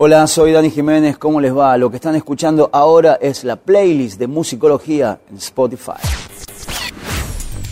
Hola, soy Dani Jiménez, ¿cómo les va? Lo que están escuchando ahora es la playlist de musicología en Spotify.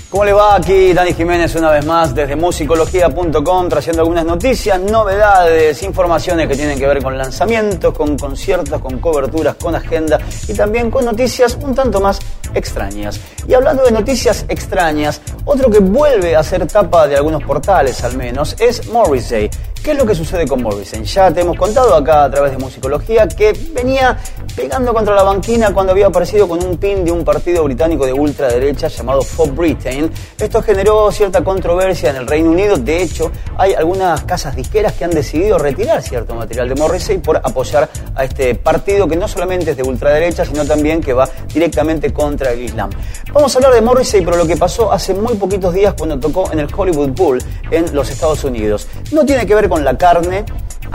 ¿Cómo le va? Aquí Dani Jiménez una vez más desde musicología.com trayendo algunas noticias, novedades, informaciones que tienen que ver con lanzamientos, con conciertos, con coberturas, con agenda y también con noticias un tanto más extrañas. Y hablando de noticias extrañas, otro que vuelve a ser tapa de algunos portales al menos es Morrissey. ¿Qué es lo que sucede con Morrison? Ya te hemos contado acá a través de Musicología que venía pegando contra la banquina cuando había aparecido con un pin de un partido británico de ultraderecha llamado For Britain. Esto generó cierta controversia en el Reino Unido. De hecho, hay algunas casas disqueras que han decidido retirar cierto material de Morrissey por apoyar a este partido que no solamente es de ultraderecha, sino también que va directamente contra el Islam. Vamos a hablar de Morrissey, pero lo que pasó hace muy poquitos días cuando tocó en el Hollywood Bowl en los Estados Unidos. No tiene que ver con la carne.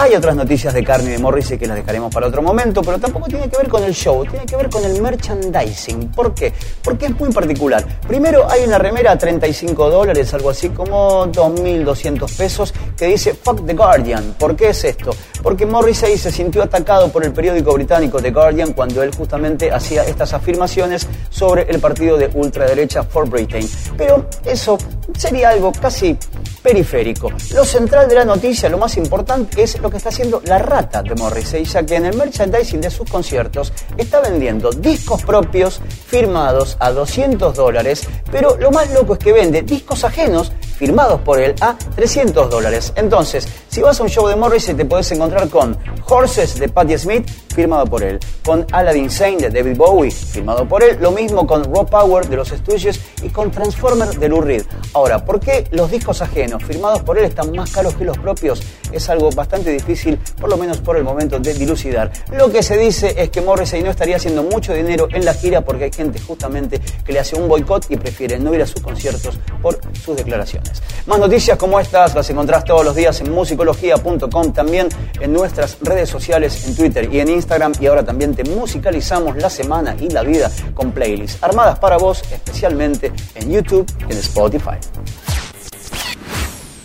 Hay otras noticias de carne y de Morrissey que las dejaremos para otro momento, pero tampoco tiene que ver con el show, tiene que ver con el merchandising. ¿Por qué? Porque es muy particular. Primero hay una remera a 35 dólares, algo así como 2.200 pesos, que dice Fuck the Guardian. ¿Por qué es esto? Porque Morrissey se sintió atacado por el periódico británico The Guardian cuando él justamente hacía estas afirmaciones sobre el partido de ultraderecha For Britain. Pero eso sería algo casi periférico. Lo central de la noticia, lo más importante, es lo que está haciendo la rata de Morrissey, ya que en el merchandising de sus conciertos está vendiendo discos propios firmados a 200 dólares, pero lo más loco es que vende discos ajenos firmados por él a 300 dólares. Entonces, si vas a un show de Morrissey te puedes encontrar con Horses de Patti Smith, firmado por él, con Aladdin Sane de David Bowie, firmado por él, lo mismo con Rob Power de los Stooges y con Transformer de Lou Reed. Ahora, ¿por qué los discos ajenos firmados por él están más caros que los propios? Es algo bastante difícil, por lo menos por el momento, de dilucidar. Lo que se dice es que Morrissey no estaría haciendo mucho dinero en la gira porque hay gente justamente que le hace un boicot y prefiere no ir a sus conciertos por sus declaraciones. Más noticias como estas las encontrás todos los días en musicología.com, también en nuestras redes sociales, en Twitter y en Instagram. Y ahora también te musicalizamos la semana y la vida con playlists armadas para vos, especialmente en YouTube y en Spotify.